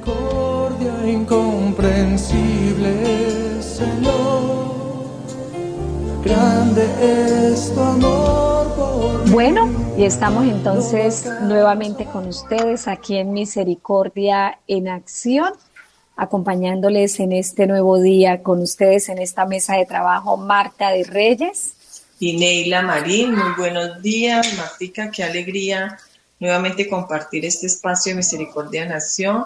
misericordia incomprensible, Señor. Grande es tu amor por Bueno, y estamos entonces nuevamente con ustedes aquí en Misericordia en Acción, acompañándoles en este nuevo día con ustedes en esta mesa de trabajo Marta de Reyes. Y Neila Marín, muy buenos días. Martica, qué alegría nuevamente compartir este espacio de Misericordia Nación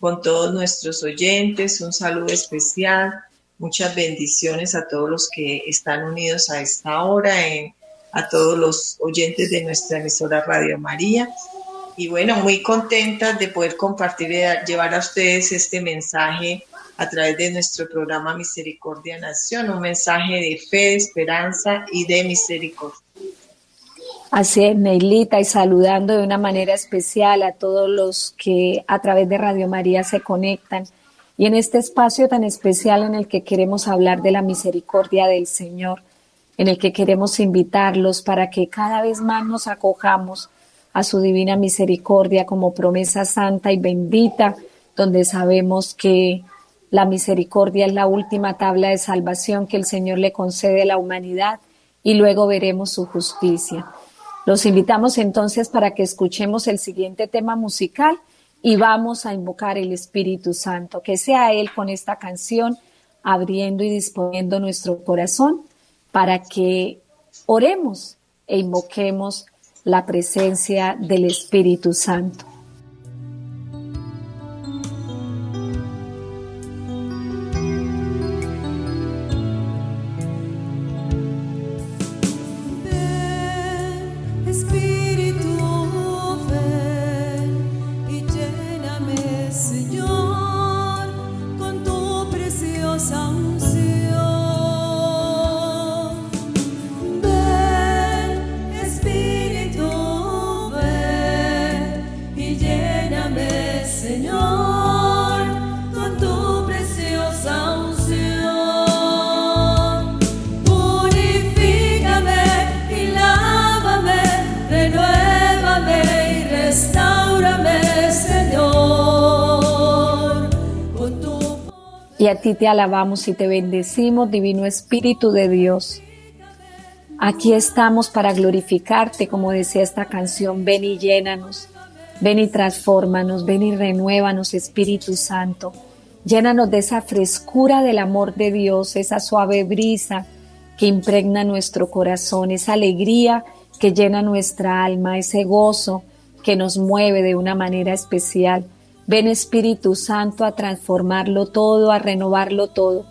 con todos nuestros oyentes. Un saludo especial, muchas bendiciones a todos los que están unidos a esta hora, a todos los oyentes de nuestra emisora Radio María. Y bueno, muy contentas de poder compartir, y llevar a ustedes este mensaje a través de nuestro programa Misericordia Nación, un mensaje de fe, de esperanza y de misericordia. Así es, Neilita, y saludando de una manera especial a todos los que a través de Radio María se conectan y en este espacio tan especial en el que queremos hablar de la misericordia del Señor, en el que queremos invitarlos para que cada vez más nos acojamos a su divina misericordia como promesa santa y bendita, donde sabemos que la misericordia es la última tabla de salvación que el Señor le concede a la humanidad y luego veremos su justicia. Los invitamos entonces para que escuchemos el siguiente tema musical y vamos a invocar el Espíritu Santo, que sea Él con esta canción abriendo y disponiendo nuestro corazón para que oremos e invoquemos la presencia del Espíritu Santo. Te alabamos y te bendecimos, Divino Espíritu de Dios. Aquí estamos para glorificarte, como decía esta canción, ven y llénanos, ven y transfórmanos, ven y renuévanos, Espíritu Santo. Llénanos de esa frescura del amor de Dios, esa suave brisa que impregna nuestro corazón, esa alegría que llena nuestra alma, ese gozo que nos mueve de una manera especial. Ven Espíritu Santo a transformarlo todo, a renovarlo todo.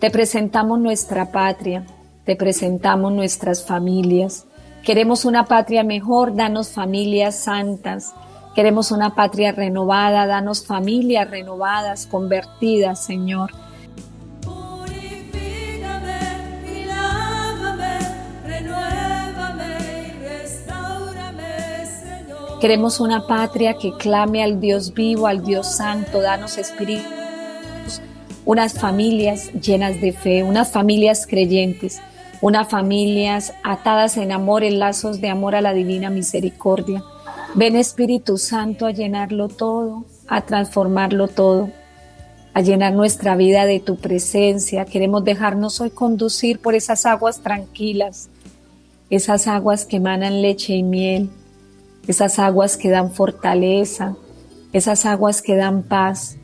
Te presentamos nuestra patria, te presentamos nuestras familias. Queremos una patria mejor, danos familias santas. Queremos una patria renovada, danos familias renovadas, convertidas, Señor. Queremos una patria que clame al Dios vivo, al Dios santo, danos espíritus, unas familias llenas de fe, unas familias creyentes, unas familias atadas en amor, en lazos de amor a la divina misericordia. Ven Espíritu Santo a llenarlo todo, a transformarlo todo, a llenar nuestra vida de tu presencia. Queremos dejarnos hoy conducir por esas aguas tranquilas, esas aguas que emanan leche y miel, esas aguas que dan fortaleza, esas aguas que dan paz.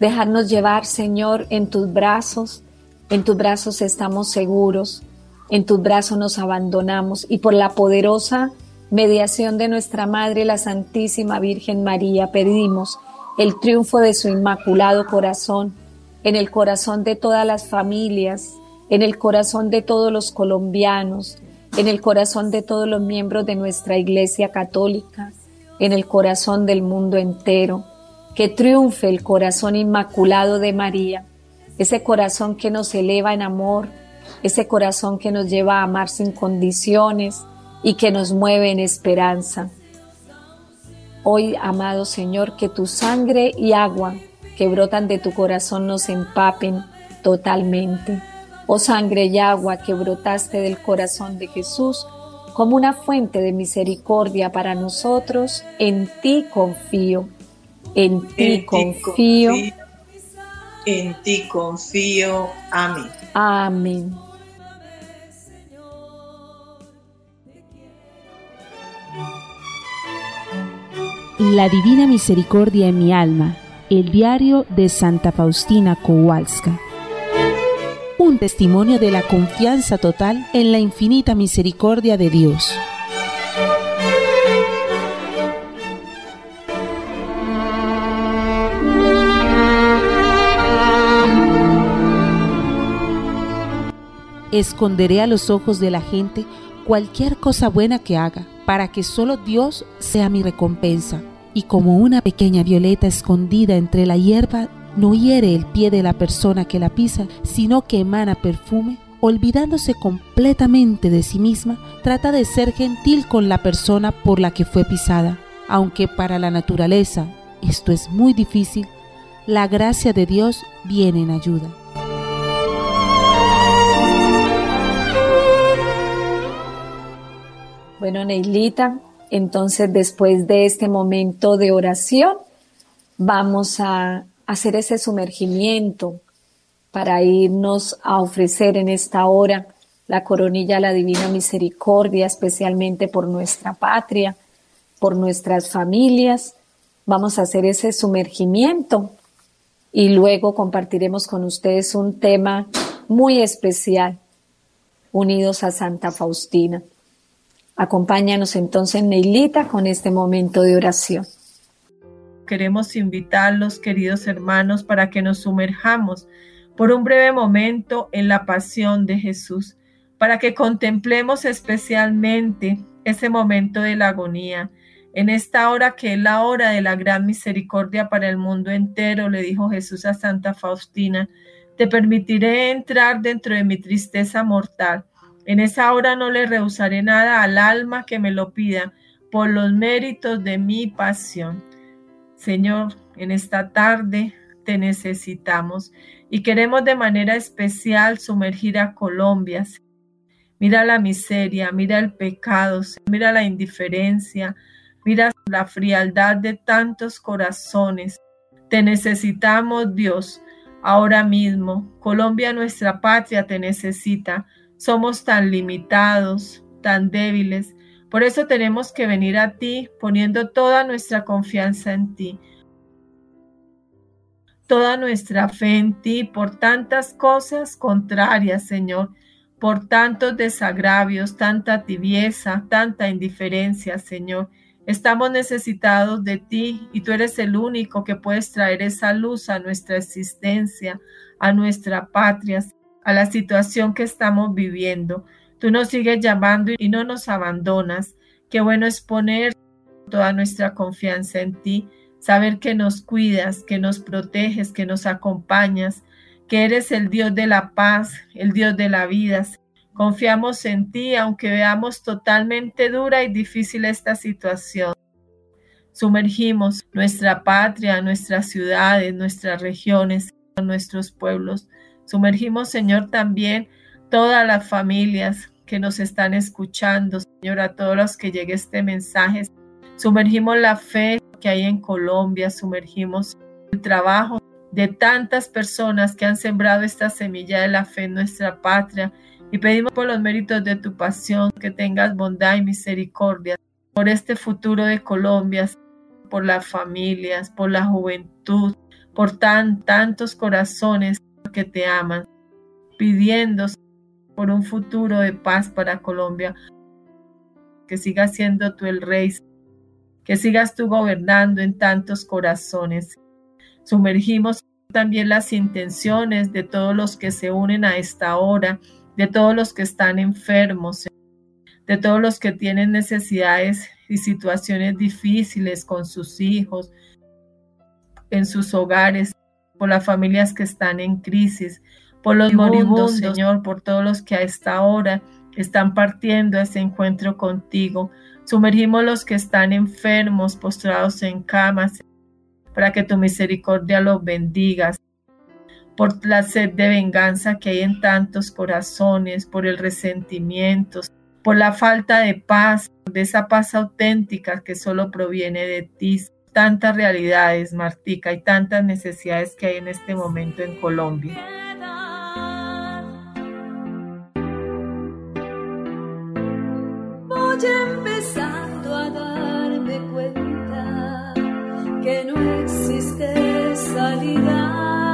Dejarnos llevar, Señor, en tus brazos. En tus brazos estamos seguros, en tus brazos nos abandonamos y por la poderosa mediación de nuestra Madre, la Santísima Virgen María, pedimos el triunfo de su inmaculado corazón en el corazón de todas las familias, en el corazón de todos los colombianos, en el corazón de todos los miembros de nuestra Iglesia Católica, en el corazón del mundo entero. Que triunfe el corazón inmaculado de María, ese corazón que nos eleva en amor, ese corazón que nos lleva a amar sin condiciones y que nos mueve en esperanza. Hoy, amado Señor, que tu sangre y agua que brotan de tu corazón nos empapen totalmente oh sangre y agua que brotaste del corazón de Jesús, como una fuente de misericordia para nosotros, en ti confío. En ti confío. En ti confío. Amén. Amén. La Divina Misericordia en mi alma, el diario de Santa Faustina Kowalska. Un testimonio de la confianza total en la infinita misericordia de Dios. Esconderé a los ojos de la gente cualquier cosa buena que haga para que solo Dios sea mi recompensa. Y como una pequeña violeta escondida entre la hierba no hiere el pie de la persona que la pisa, sino que emana perfume, olvidándose completamente de sí misma, trata de ser gentil con la persona por la que fue pisada. Aunque para la naturaleza esto es muy difícil, la gracia de Dios viene en ayuda. Bueno, Neilita, entonces después de este momento de oración, vamos a hacer ese sumergimiento para irnos a ofrecer en esta hora la coronilla a la Divina Misericordia, especialmente por nuestra patria, por nuestras familias. Vamos a hacer ese sumergimiento y luego compartiremos con ustedes un tema muy especial, unidos a Santa Faustina. Acompáñanos entonces, Neilita, con este momento de oración. Queremos invitarlos, queridos hermanos, para que nos sumerjamos por un breve momento en la pasión de Jesús, para que contemplemos especialmente ese momento de la agonía. En esta hora que es la hora de la gran misericordia para el mundo entero, le dijo Jesús a Santa Faustina, te permitiré entrar dentro de mi tristeza mortal en esa hora no le rehusaré nada al alma que me lo pida por los méritos de mi pasión. Señor, en esta tarde te necesitamos y queremos de manera especial sumergir a Colombia. Mira la miseria, mira el pecado, mira la indiferencia, mira la frialdad de tantos corazones. Te necesitamos, Dios, ahora mismo. Colombia, nuestra patria, te necesita. Somos tan limitados, tan débiles. Por eso tenemos que venir a ti poniendo toda nuestra confianza en ti, toda nuestra fe en ti por tantas cosas contrarias, Señor, por tantos desagravios, tanta tibieza, tanta indiferencia, Señor. Estamos necesitados de ti y tú eres el único que puedes traer esa luz a nuestra existencia, a nuestra patria a la situación que estamos viviendo. Tú nos sigues llamando y no nos abandonas. Qué bueno es poner toda nuestra confianza en ti, saber que nos cuidas, que nos proteges, que nos acompañas, que eres el Dios de la paz, el Dios de la vida. Confiamos en ti, aunque veamos totalmente dura y difícil esta situación. Sumergimos nuestra patria, nuestras ciudades, nuestras regiones, nuestros pueblos Sumergimos, Señor, también todas las familias que nos están escuchando, Señor, a todos los que llegue este mensaje. Sumergimos la fe que hay en Colombia, sumergimos el trabajo de tantas personas que han sembrado esta semilla de la fe en nuestra patria y pedimos por los méritos de tu pasión que tengas bondad y misericordia por este futuro de Colombia, por las familias, por la juventud, por tan tantos corazones que te aman, pidiendo por un futuro de paz para Colombia, que sigas siendo tú el rey, que sigas tú gobernando en tantos corazones. Sumergimos también las intenciones de todos los que se unen a esta hora, de todos los que están enfermos, de todos los que tienen necesidades y situaciones difíciles con sus hijos, en sus hogares, por las familias que están en crisis, por los moribundos, Señor, por todos los que a esta hora están partiendo a ese encuentro contigo. Sumergimos los que están enfermos, postrados en camas, para que tu misericordia los bendigas. Por la sed de venganza que hay en tantos corazones, por el resentimiento, por la falta de paz, de esa paz auténtica que solo proviene de ti. tantas realidades, Martica, y tantas necesidades que hay en este momento en Colombia. Voy empezando a darme cuenta que no existe salida.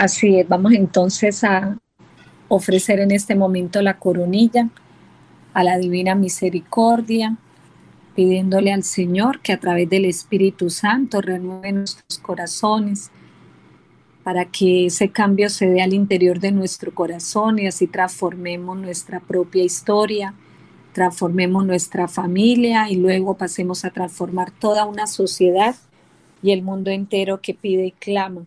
Así es, vamos entonces a ofrecer en este momento la coronilla a la Divina Misericordia, pidiéndole al Señor que a través del Espíritu Santo renueve nuestros corazones para que ese cambio se dé al interior de nuestro corazón y así transformemos nuestra propia historia, transformemos nuestra familia y luego pasemos a transformar toda una sociedad y el mundo entero que pide y clama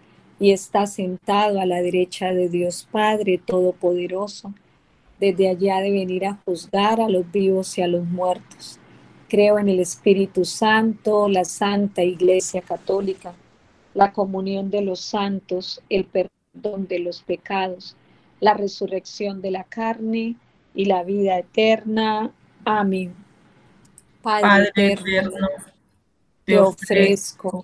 y está sentado a la derecha de Dios Padre Todopoderoso. Desde allá de venir a juzgar a los vivos y a los muertos. Creo en el Espíritu Santo, la Santa Iglesia Católica, la comunión de los santos, el perdón de los pecados, la resurrección de la carne y la vida eterna. Amén. Padre, Padre eterno, eterno, te ofrezco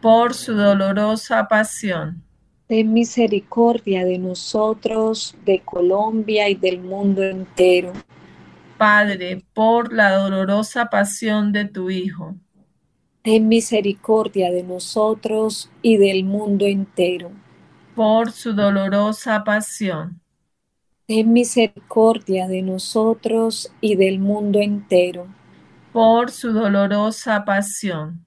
Por su dolorosa pasión, Ten misericordia de nosotros, de Colombia y del mundo entero. Padre, por la dolorosa pasión de tu Hijo, Ten misericordia de nosotros y del mundo entero. por su dolorosa pasión, Ten misericordia de nosotros y del mundo entero. por su dolorosa pasión,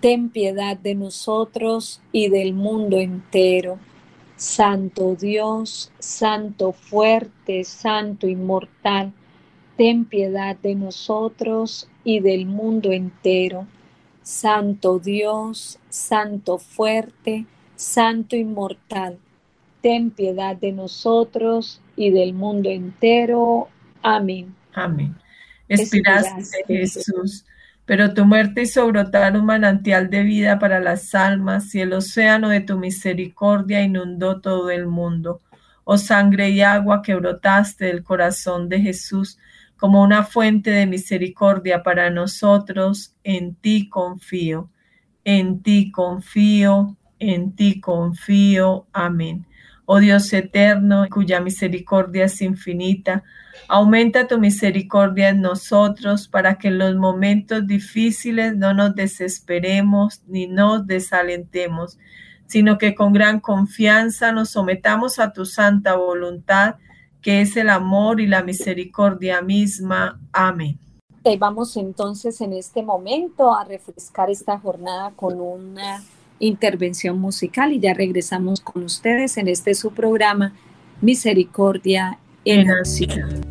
ten piedad de nosotros y del mundo entero. Santo Dios, Santo fuerte, Santo inmortal, ten piedad de nosotros y del mundo entero. Santo Dios, Santo fuerte, Santo inmortal, ten piedad de nosotros y del mundo entero. Amén. Amén. Jesús, pero tu muerte hizo brotar un manantial de vida para las almas y el océano de tu misericordia inundó todo el mundo. Oh sangre y agua que brotaste del corazón de Jesús como una fuente de misericordia para nosotros, en ti confío, en ti confío, en ti confío. Amén. Oh Dios eterno, cuya misericordia es infinita, aumenta tu misericordia en nosotros para que en los momentos difíciles no nos desesperemos ni nos desalentemos, sino que con gran confianza nos sometamos a tu santa voluntad, que es el amor y la misericordia misma. Amén. Y vamos entonces en este momento a refrescar esta jornada con una intervención musical y ya regresamos con ustedes en este su programa Misericordia en En acción.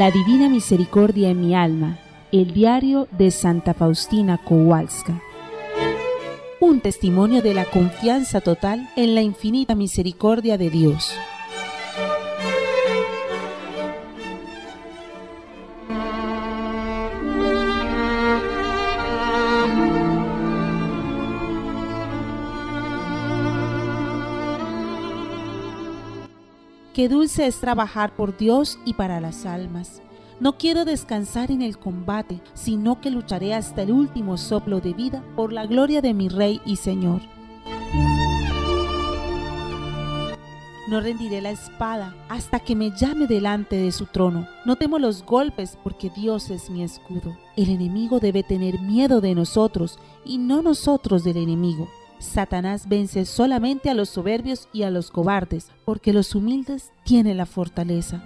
La Divina Misericordia en mi alma, el diario de Santa Faustina Kowalska. Un testimonio de la confianza total en la infinita misericordia de Dios. Qué dulce es trabajar por Dios y para las almas. No quiero descansar en el combate, sino que lucharé hasta el último soplo de vida por la gloria de mi Rey y Señor. No rendiré la espada hasta que me llame delante de su trono. No temo los golpes porque Dios es mi escudo. El enemigo debe tener miedo de nosotros y no nosotros del enemigo. Satanás vence solamente a los soberbios y a los cobardes, porque los humildes tienen la fortaleza.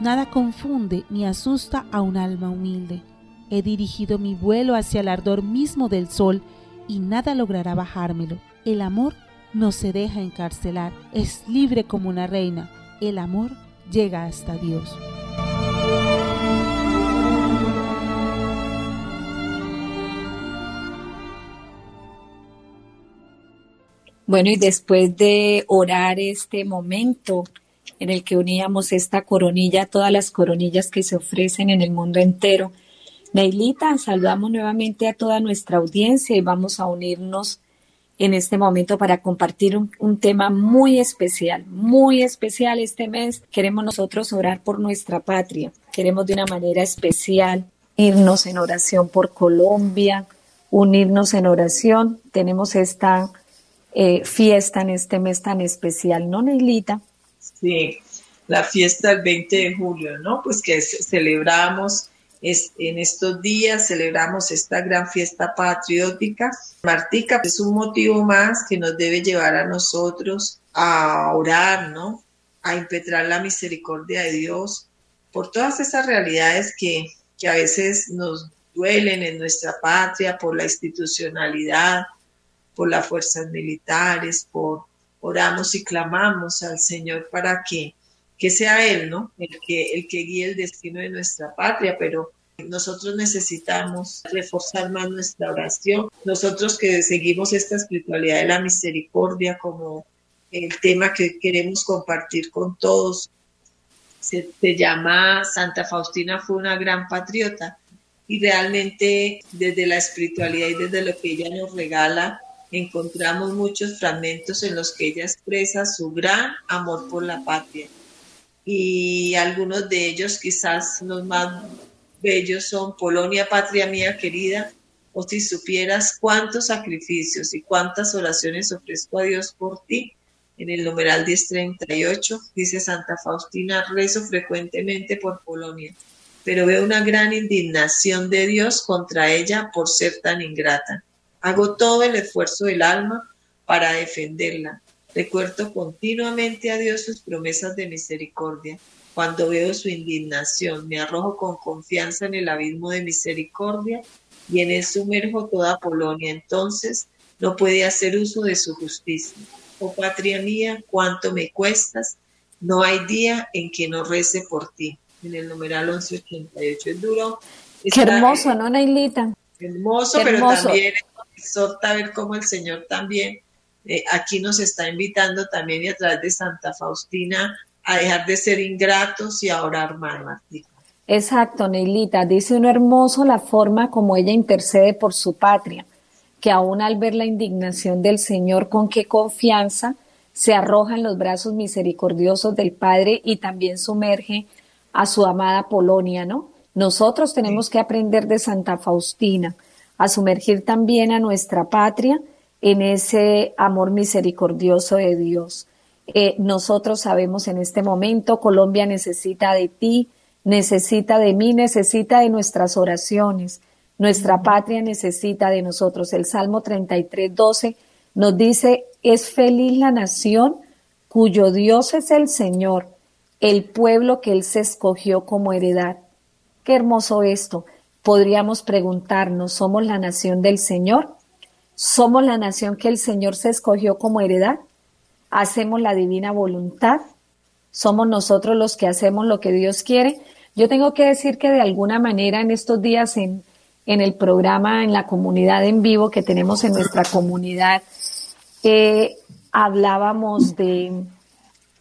Nada confunde ni asusta a un alma humilde. He dirigido mi vuelo hacia el ardor mismo del sol y nada logrará bajármelo. El amor no se deja encarcelar, es libre como una reina. El amor llega hasta Dios. Bueno, y después de orar este momento en el que uníamos esta coronilla, todas las coronillas que se ofrecen en el mundo entero, Neilita, saludamos nuevamente a toda nuestra audiencia y vamos a unirnos en este momento para compartir un, un, tema muy especial, muy especial este mes. Queremos nosotros orar por nuestra patria, queremos de una manera especial irnos en oración por Colombia, unirnos en oración. Tenemos esta eh, fiesta en este mes tan especial, ¿no, Neilita? Sí, la fiesta del 20 de julio, ¿no? Pues que celebramos es, en estos días, celebramos esta gran fiesta patriótica. Martica es un motivo más que nos debe llevar a nosotros a orar, ¿no? A impetrar la misericordia de Dios por todas esas realidades que, que a veces nos duelen en nuestra patria, por la institucionalidad, por las fuerzas militares, por oramos y clamamos al Señor para que, que sea Él, ¿no? El que, el que guíe el destino de nuestra patria, pero nosotros necesitamos reforzar más nuestra oración. Nosotros que seguimos esta espiritualidad de la misericordia como el tema que queremos compartir con todos, se, se llama Santa Faustina fue una gran patriota y realmente desde la espiritualidad y desde lo que ella nos regala, encontramos muchos fragmentos en los que ella expresa su gran amor por la patria. Y algunos de ellos, quizás los más bellos, son Polonia, patria mía querida, o si supieras cuántos sacrificios y cuántas oraciones ofrezco a Dios por ti. En el numeral 1038 dice Santa Faustina, rezo frecuentemente por Polonia, pero veo una gran indignación de Dios contra ella por ser tan ingrata Hago todo el esfuerzo del alma para defenderla. Recuerdo continuamente a Dios sus promesas de misericordia. Cuando veo su indignación, me arrojo con confianza en el abismo de misericordia y en él sumerjo toda Polonia. Entonces no puede hacer uso de su justicia. Oh patria mía, cuánto me cuestas. No hay día en que no rece por ti. En el numeral 1188 es duro. Qué hermoso, ¿no, Nailita? Hermoso, Qué pero también exhorta a ver cómo el Señor también eh, aquí nos está invitando también y a través de Santa Faustina a dejar de ser ingratos y a orar más, Martín. Exacto, Neilita. Dice uno hermoso la forma como ella intercede por su patria, que aún al ver la indignación del Señor, con qué confianza se arroja en los brazos misericordiosos del Padre y también sumerge a su amada Polonia, ¿no? Nosotros tenemos que aprender de Santa Faustina a sumergir también a nuestra patria en ese amor misericordioso de Dios. Eh, nosotros sabemos en este momento, Colombia necesita de ti, necesita de mí, necesita de nuestras oraciones. Nuestra patria necesita de nosotros. El Salmo 33, 12 nos dice, es feliz la nación cuyo Dios es el Señor, el pueblo que Él se escogió como heredad. Qué hermoso esto. Podríamos preguntarnos, ¿somos la nación del Señor? ¿Somos la nación que el Señor se escogió como heredad? ¿Hacemos la divina voluntad? somos nosotros los que hacemos lo que Dios quiere. Yo tengo que decir que de alguna manera en estos días en, en el programa, en la comunidad en vivo que tenemos en nuestra comunidad, eh, hablábamos de,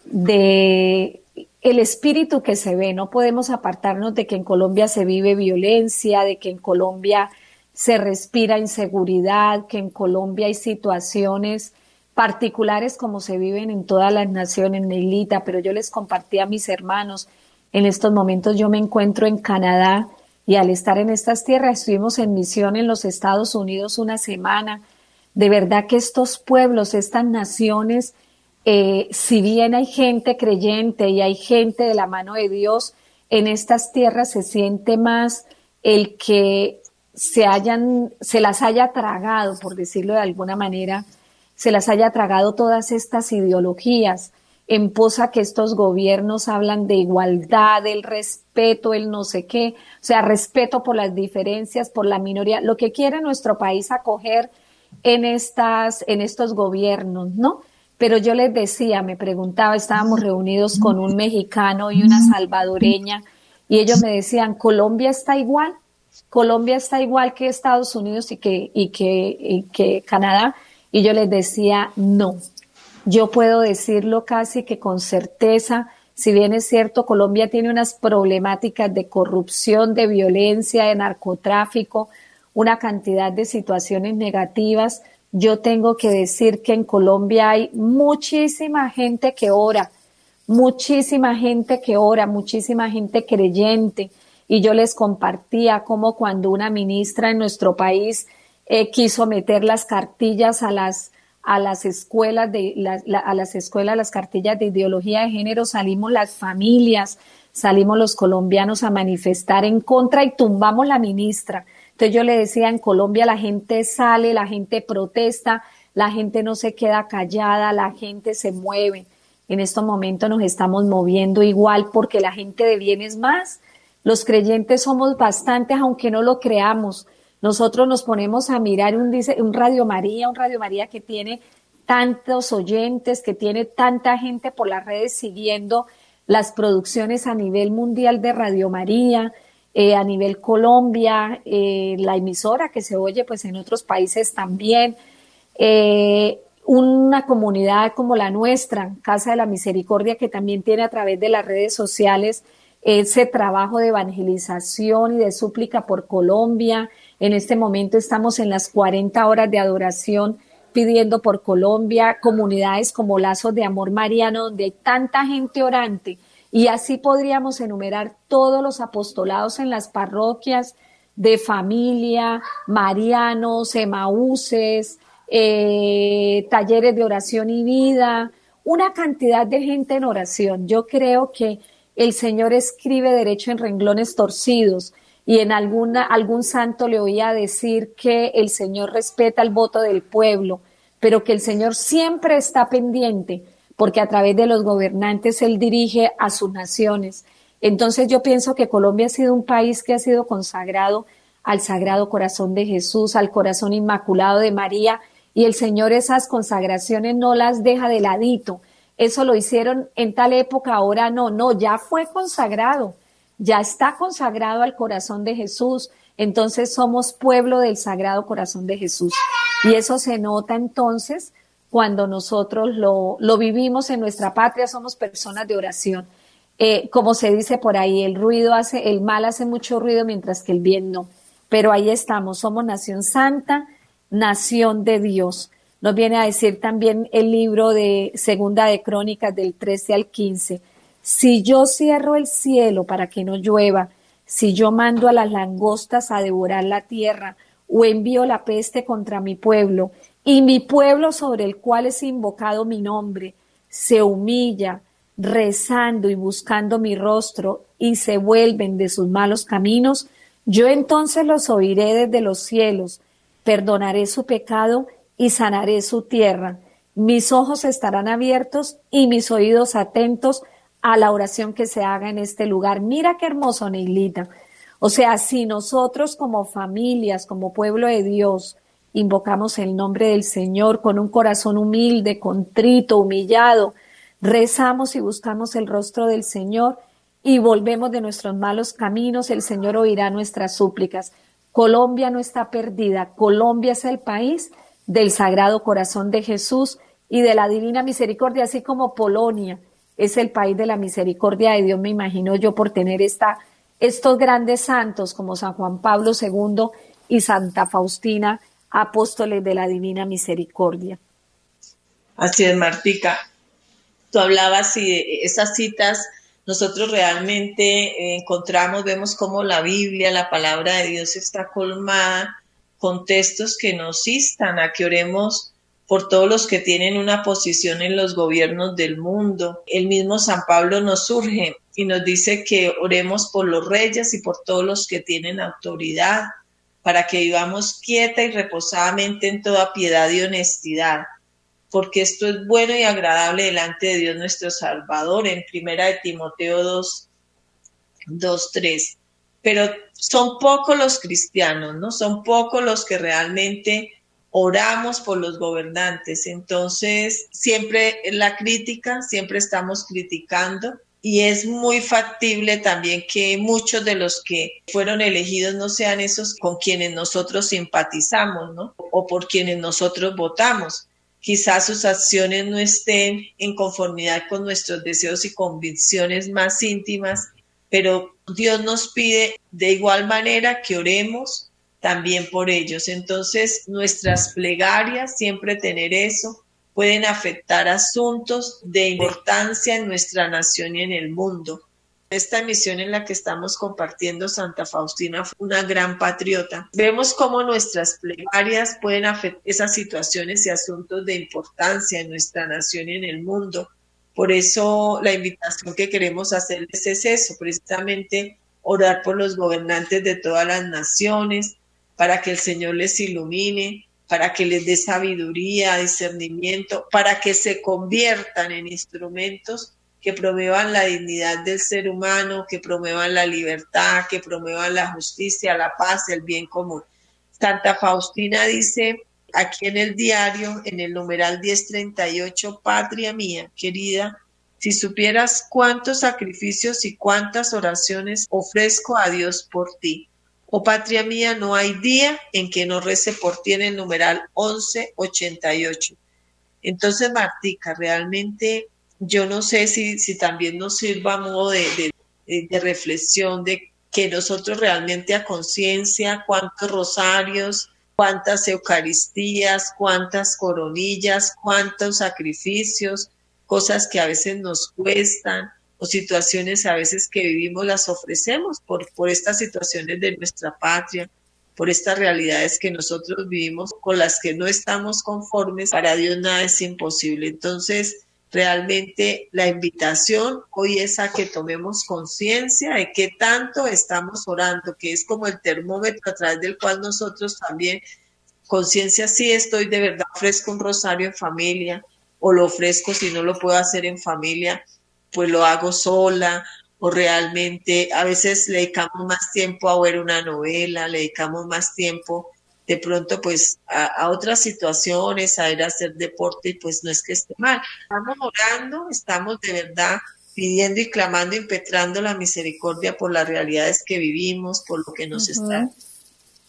de el espíritu que se ve. No podemos apartarnos de que en Colombia se vive violencia, de que en Colombia se respira inseguridad, que en Colombia hay situaciones particulares como se viven en todas las naciones, Neilita, pero yo les compartí a mis hermanos, en estos momentos yo me encuentro en Canadá y al estar en estas tierras estuvimos en misión en los Estados Unidos una semana. De verdad que estos pueblos, estas naciones, eh, si bien hay gente creyente y hay gente de la mano de Dios, en estas tierras se siente más el que se hayan, se las haya tragado, por decirlo de alguna manera, se las haya tragado todas estas ideologías en posa que estos gobiernos hablan de igualdad, el respeto, el no sé qué, o sea, respeto por las diferencias, por la minoría, lo que quiere nuestro país acoger en estas, en estos gobiernos, ¿no? Pero yo les decía, me preguntaba, estábamos reunidos con un mexicano y una salvadoreña, y ellos me decían, Colombia está igual, Colombia está igual que Estados Unidos y que, y que, y que Canadá. Y yo les decía, no. Yo puedo decirlo casi que con certeza, si bien es cierto, Colombia tiene unas problemáticas de corrupción, de violencia, de narcotráfico, una cantidad de situaciones negativas, yo tengo que decir que en Colombia hay muchísima gente que ora, muchísima gente que ora, muchísima gente creyente. Y yo les compartía cómo cuando una ministra en nuestro país eh, quiso meter las cartillas a las a las escuelas de a las escuelas las cartillas de ideología de género salimos las familias salimos los colombianos a manifestar en contra y tumbamos la ministra yo le decía, en Colombia la gente sale, la gente protesta, la gente no se queda callada, la gente se mueve. En estos momentos nos estamos moviendo igual porque la gente de bien es más. Los creyentes somos bastantes, aunque no lo creamos. Nosotros nos ponemos a mirar un, un Radio María, un Radio María que tiene tantos oyentes, que tiene tanta gente por las redes siguiendo las producciones a nivel mundial de Radio María, eh, a nivel Colombia, eh, la emisora que se oye pues en otros países también, eh, una comunidad como la nuestra, Casa de la Misericordia, que también tiene a través de las redes sociales ese trabajo de evangelización y de súplica por Colombia. En este momento estamos en las 40 horas de adoración pidiendo por Colombia, comunidades como Lazos de Amor Mariano, donde hay tanta gente orante y así podríamos enumerar todos los apostolados en las parroquias de familia, marianos, emaúces, eh, talleres de oración y vida, una cantidad de gente en oración. Yo creo que el Señor escribe derecho en renglones torcidos y en alguna, algún santo le oía decir que el Señor respeta el voto del pueblo, pero que el Señor siempre está pendiente porque a través de los gobernantes él dirige a sus naciones. Entonces yo pienso que Colombia ha sido un país que ha sido consagrado al Sagrado Corazón de Jesús, al Corazón Inmaculado de María, y el Señor esas consagraciones no las deja de ladito. Eso lo hicieron en tal época, ahora no, no, ya fue consagrado, ya está consagrado al corazón de Jesús. Entonces somos pueblo del Sagrado Corazón de Jesús. Y eso se nota entonces cuando nosotros lo, vivimos en nuestra patria, somos personas de oración. Eh, como se dice por ahí, el ruido hace, el mal hace mucho ruido mientras que el bien no. Pero ahí estamos, somos nación santa, nación de Dios. Nos viene a decir también el libro de Segunda de Crónicas del 13 al 15. Si yo cierro el cielo para que no llueva, si yo mando a las langostas a devorar la tierra, o envío la peste contra mi pueblo, y mi pueblo sobre el cual es invocado mi nombre se humilla, rezando y buscando mi rostro, y se vuelven de sus malos caminos, yo entonces los oiré desde los cielos, perdonaré su pecado y sanaré su tierra. Mis ojos estarán abiertos y mis oídos atentos a la oración que se haga en este lugar. Mira qué hermoso, Neilita. O sea, si nosotros como familias, como pueblo de Dios, invocamos el nombre del Señor con un corazón humilde, contrito, humillado, rezamos y buscamos el rostro del Señor y volvemos de nuestros malos caminos, el Señor oirá nuestras súplicas. Colombia no está perdida, Colombia es el país del Sagrado Corazón de Jesús y de la Divina Misericordia, así como Polonia es el país de la misericordia de Dios, me imagino yo, por tener esta, estos grandes santos como San Juan Pablo II y Santa Faustina, apóstoles de la Divina Misericordia. Así es, Martica. Tú hablabas y de esas citas, nosotros realmente encontramos, vemos cómo la Biblia, la palabra de Dios está colmada con textos que nos instan a que oremos por todos los que tienen una posición en los gobiernos del mundo. El mismo San Pablo nos surge y nos dice que oremos por los reyes y por todos los que tienen autoridad, para que vivamos quieta y reposadamente en toda piedad y honestidad, porque esto es bueno y agradable delante de Dios nuestro Salvador, en primera de Timoteo 2, 2 3 pero son pocos los cristianos, ¿no? Son pocos los que realmente oramos por los gobernantes. Entonces, siempre la crítica, siempre estamos criticando y es muy factible también que muchos de los que fueron elegidos no sean esos con quienes nosotros simpatizamos, ¿no? O por quienes nosotros votamos. Quizás sus acciones no estén en conformidad con nuestros deseos y convicciones más íntimas, pero Dios nos pide de igual manera que oremos también por ellos. Entonces, nuestras plegarias, siempre tener eso, pueden afectar asuntos de importancia en nuestra nación y en el mundo. Esta misión en la que estamos compartiendo Santa Faustina fue una gran patriota. Vemos cómo nuestras plegarias pueden afectar esas situaciones y asuntos de importancia en nuestra nación y en el mundo. Por eso la invitación que queremos hacerles es eso, precisamente orar por los gobernantes de todas las naciones, para que el Señor les ilumine, para que les dé sabiduría, discernimiento, para que se conviertan en instrumentos que promuevan la dignidad del ser humano, que promuevan la libertad, que promuevan la justicia, la paz, el bien común. Santa Faustina dice aquí en el diario, en el numeral 1038, Patria mía, querida, si supieras cuántos sacrificios y cuántas oraciones ofrezco a Dios por ti. Oh patria mía, no hay día en que no rece por ti en el numeral 1188. Entonces, Martica, realmente yo no sé si, si también nos sirva a modo de, de, de reflexión de que nosotros realmente a conciencia cuántos rosarios, cuántas Eucaristías, cuántas coronillas, cuántos sacrificios, cosas que a veces nos cuestan o situaciones a veces que vivimos las ofrecemos por, por estas situaciones de nuestra patria, por estas realidades que nosotros vivimos con las que no estamos conformes. Para Dios nada es imposible. Entonces, realmente la invitación hoy es a que tomemos conciencia de qué tanto estamos orando, que es como el termómetro a través del cual nosotros también, conciencia, sí estoy de verdad, ofrezco un rosario en familia o lo ofrezco si no lo puedo hacer en familia, pues lo hago sola o realmente a veces le dedicamos más tiempo a ver una novela, le dedicamos más tiempo de pronto pues a, a, otras situaciones, a ir a hacer deporte y pues no es que esté mal. Estamos orando, estamos de verdad pidiendo y clamando, impetrando la misericordia por las realidades que vivimos, por lo que nos uh -huh. están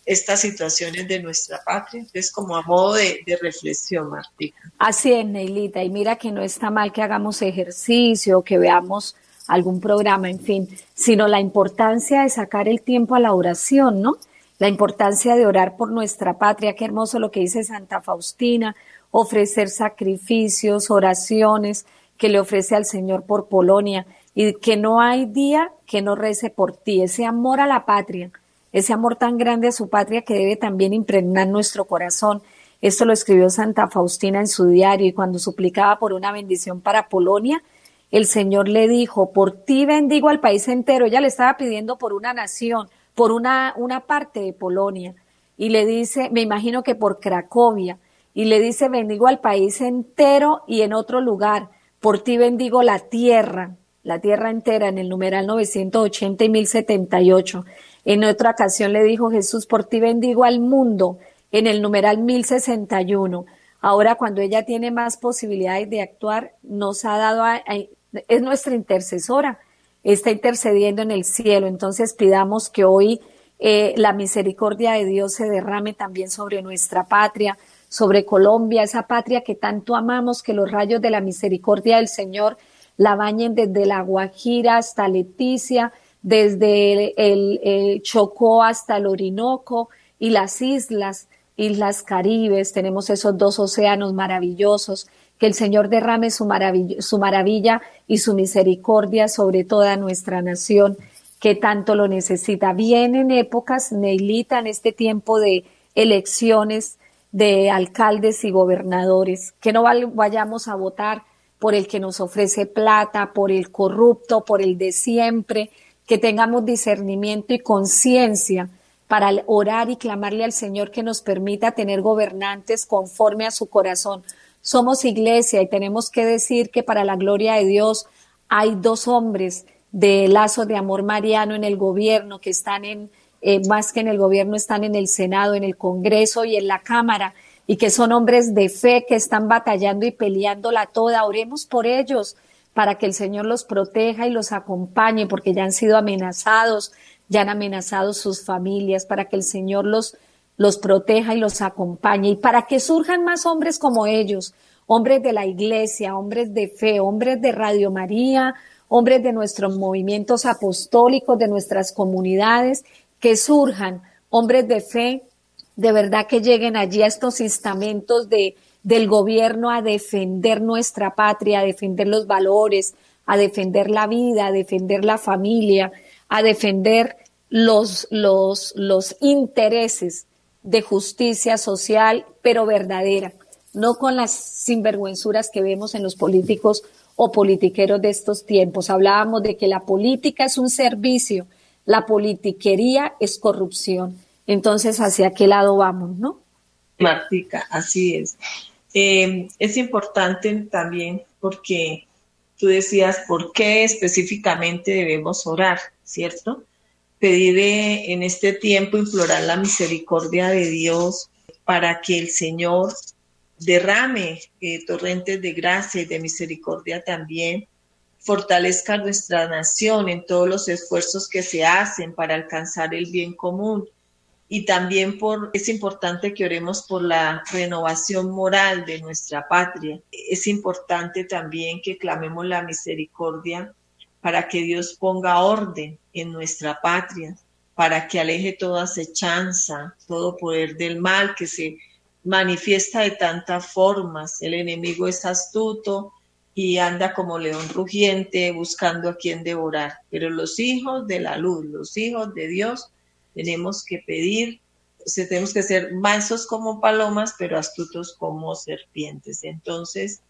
estas situaciones de nuestra patria. Entonces, como a modo de, de reflexión, Martica. Así es, Neilita. Y mira que no está mal que hagamos ejercicio, que veamos algún programa, en fin, sino la importancia de sacar el tiempo a la oración, ¿no? la importancia de orar por nuestra patria, qué hermoso lo que dice Santa Faustina, ofrecer sacrificios, oraciones que le ofrece al Señor por Polonia y que no hay día que no rece por ti, ese amor a la patria, ese amor tan grande a su patria que debe también impregnar nuestro corazón. Esto lo escribió Santa Faustina en su diario y cuando suplicaba por una bendición para Polonia, el Señor le dijo, por ti bendigo al país entero. Ella le estaba pidiendo por una nación, por una, una parte de Polonia y le dice, me imagino que por Cracovia, y le dice, bendigo al país entero y en otro lugar, por ti bendigo la tierra, la tierra entera en el numeral 980 y 1078. En otra ocasión le dijo Jesús, por ti bendigo al mundo en el numeral 1061. Ahora cuando ella tiene más posibilidades de actuar, nos ha dado, a, es nuestra intercesora, está intercediendo en el cielo. Entonces pidamos que hoy eh, la misericordia de Dios se derrame también sobre nuestra patria, sobre Colombia, esa patria que tanto amamos, que los rayos de la misericordia del Señor la bañen desde la Guajira hasta Leticia, desde el, Chocó hasta el Orinoco y las islas, islas Caribes, tenemos esos dos océanos maravillosos, que el Señor derrame su maravilla, su maravilla y su misericordia sobre toda nuestra nación que tanto lo necesita. Vienen épocas, Neilita, en este tiempo de elecciones de alcaldes y gobernadores, que no vayamos a votar por el que nos ofrece plata, por el corrupto, por el de siempre, que tengamos discernimiento y conciencia para orar y clamarle al Señor que nos permita tener gobernantes conforme a su corazón. Somos iglesia y tenemos que decir que para la gloria de Dios hay dos hombres de lazo de amor mariano en el gobierno que están en, eh, más que en el gobierno, están en el Senado, en el Congreso y en la Cámara y que son hombres de fe que están batallando y peleándola toda. Oremos por ellos para que el Señor los proteja y los acompañe, porque ya han sido amenazados, ya han amenazado sus familias, para que el Señor los, los proteja y los acompañe, y para que surjan más hombres como ellos, hombres de la iglesia, hombres de fe, hombres de Radio María, hombres de nuestros movimientos apostólicos, de nuestras comunidades, que surjan, hombres de fe, de verdad que lleguen allí a estos instamentos de, del gobierno a defender nuestra patria, a defender los valores, a defender la vida, a defender la familia, a defender los, los, los intereses de justicia social, pero verdadera, no con las sinvergüenzuras que vemos en los políticos o politiqueros de estos tiempos. Hablábamos de que la política es un servicio, la politiquería es corrupción. Entonces, ¿hacia qué lado vamos, no? Martica, así es. Eh, es importante también porque tú decías por qué específicamente debemos orar, ¿cierto? Pedir eh, en este tiempo, implorar la misericordia de Dios para que el Señor derrame eh, torrentes de gracia y de misericordia también, fortalezca nuestra nación en todos los esfuerzos que se hacen para alcanzar el bien común y también por, es importante que oremos por la renovación moral de nuestra patria. Es importante también que clamemos la misericordia para que Dios ponga orden en nuestra patria, para que aleje toda acechanza, todo poder del mal que se manifiesta de tantas formas. El enemigo es astuto y anda como león rugiente buscando a quien devorar. Pero los hijos de la luz, los hijos de Dios, tenemos que pedir, tenemos que ser mansos como palomas, pero astutos como serpientes. Entonces,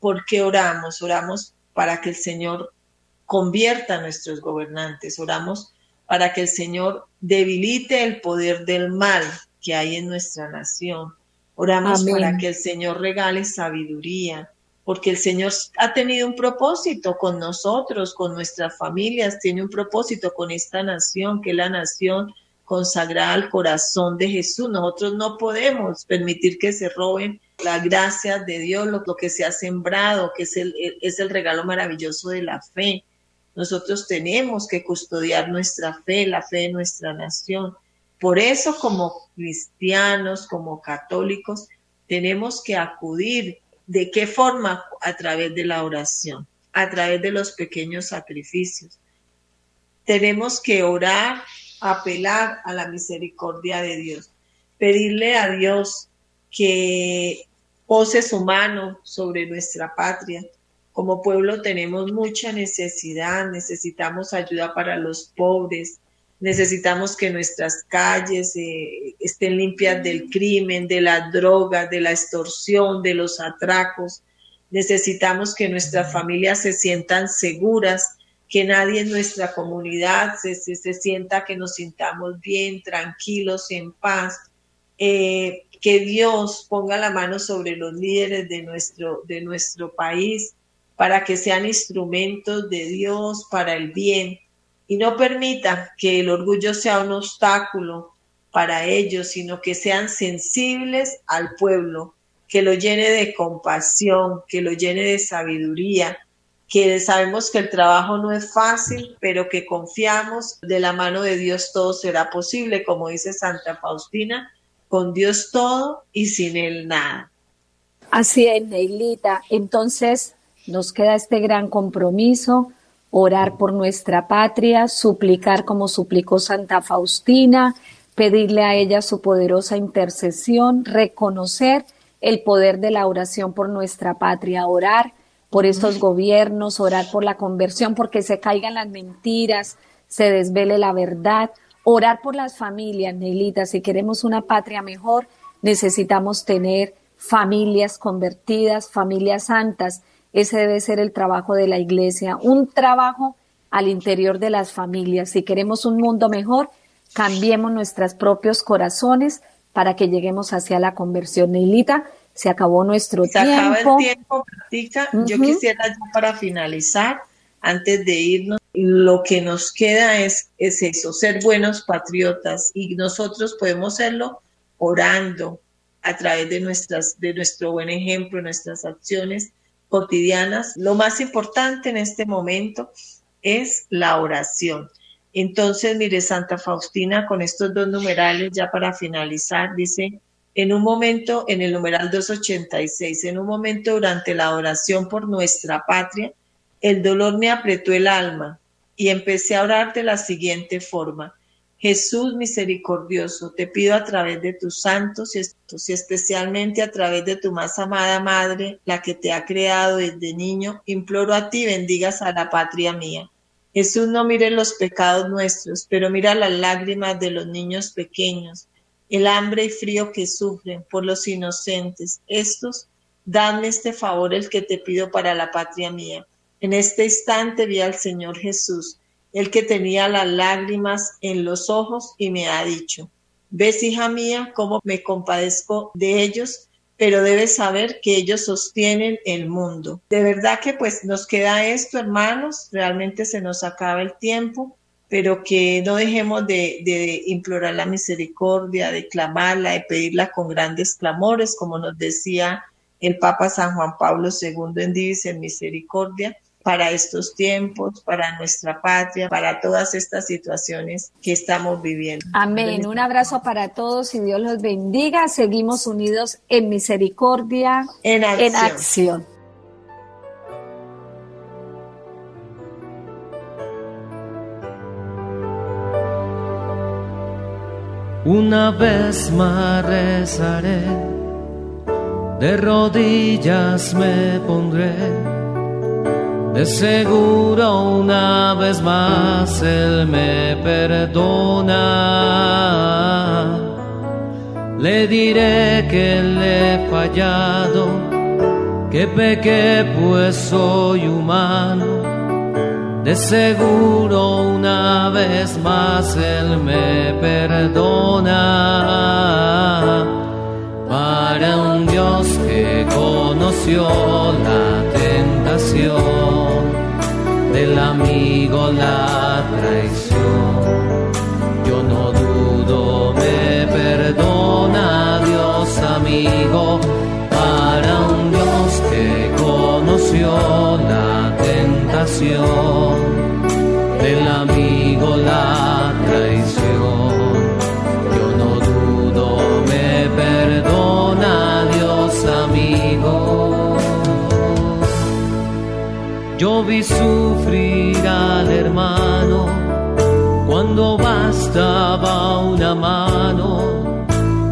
¿por qué oramos? Oramos para que el Señor convierta a nuestros gobernantes, oramos para que el Señor debilite el poder del mal que hay en nuestra nación. Oramos Amén. para que el Señor regale sabiduría, porque el Señor ha tenido un propósito con nosotros, con nuestras familias, tiene un propósito con esta nación, que es la nación consagrada al corazón de Jesús. Nosotros no podemos permitir que se roben la gracia de Dios, lo, lo que se ha sembrado, que es el, es el regalo maravilloso de la fe. Nosotros tenemos que custodiar nuestra fe, la fe de nuestra nación. Por eso como cristianos, como católicos, tenemos que acudir ¿De qué forma? A través de la oración, a través de los pequeños sacrificios. Tenemos que orar, apelar a la misericordia de Dios, pedirle a Dios que pose su mano sobre nuestra patria. Como pueblo tenemos mucha necesidad, necesitamos ayuda para los pobres, Necesitamos que nuestras calles eh, estén limpias del crimen, de la droga, de la extorsión, de los atracos. Necesitamos que nuestras familias se sientan seguras, que nadie en nuestra comunidad se, se, se sienta que nos sintamos bien, tranquilos, en paz. Eh, que Dios ponga la mano sobre los líderes de nuestro, de nuestro país para que sean instrumentos de Dios para el bien, y no permita que el orgullo sea un obstáculo para ellos, sino que sean sensibles al pueblo, que lo llene de compasión, que lo llene de sabiduría, que sabemos que el trabajo no es fácil, pero que confiamos de la mano de Dios todo será posible, como dice Santa Faustina, con Dios todo y sin Él nada. Así es, Neilita. Entonces nos queda este gran compromiso, orar por nuestra patria, suplicar como suplicó Santa Faustina, pedirle a ella su poderosa intercesión, reconocer el poder de la oración por nuestra patria, orar por estos gobiernos, orar por la conversión, porque se caigan las mentiras, se desvele la verdad, orar por las familias, Neilita, si queremos una patria mejor, necesitamos tener familias convertidas, familias santas. Ese debe ser el trabajo de la iglesia, un trabajo al interior de las familias. Si queremos un mundo mejor, cambiemos nuestros propios corazones para que lleguemos hacia la conversión. Neilita, se acabó nuestro Se tiempo. acaba el tiempo, Martica. Yo quisiera ya para finalizar, antes de irnos, lo que nos queda es, es eso, ser buenos patriotas y nosotros podemos serlo orando a través de, nuestras, de nuestro buen ejemplo, nuestras acciones cotidianas. Lo más importante en este momento es la oración. Entonces, mire, Santa Faustina, con estos dos numerales, ya para finalizar, dice, en un momento, en el numeral 286, en un momento durante la oración por nuestra patria, el dolor me apretó el alma y empecé a orar de la siguiente forma. Jesús misericordioso, te pido a través de tus santos y especialmente a través de tu más amada madre, la que te ha creado desde niño, imploro a ti bendigas a la patria mía. Jesús no mire los pecados nuestros, pero mira las lágrimas de los niños pequeños, el hambre y frío que sufren por los inocentes. Estos, dame este favor el que te pido para la patria mía. En este instante vi al Señor Jesús, el que tenía las lágrimas en los ojos y me ha dicho, ves hija mía cómo me compadezco de ellos, pero debes saber que ellos sostienen el mundo. De verdad que pues nos queda esto, hermanos, realmente se nos acaba el tiempo, pero que no dejemos de, implorar la misericordia, de clamarla, de pedirla con grandes clamores, como nos decía el Papa San Juan Pablo II en Divis en Misericordia, para estos tiempos, para nuestra patria, para todas estas situaciones que estamos viviendo. Amén. Un abrazo para todos y Dios los bendiga. Seguimos unidos en misericordia, En acción. en acción. Una vez más rezaré, de rodillas me pondré, de seguro una vez más Él me perdona. Le diré que le he fallado, que pequé pues soy humano. De seguro una vez más Él me perdona. Para un Dios que conoció la tentación del amigo, la traición. Yo no dudo, me perdona Dios amigo. Para un Dios que conoció la tentación del amigo la traición. Yo no dudo, me perdona Dios amigo. Yo vi sufrir bastaba una mano.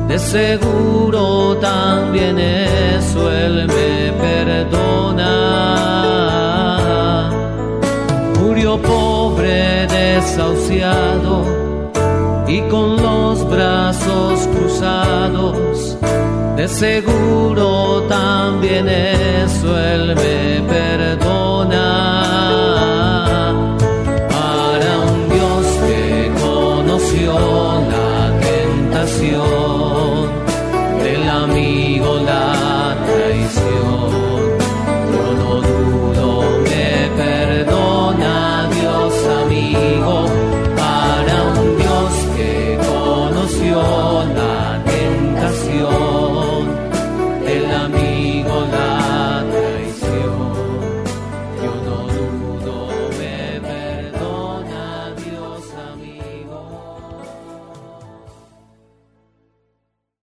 De seguro también eso Él me perdona murió pobre, desahuciado y con los brazos cruzados. De seguro también eso él me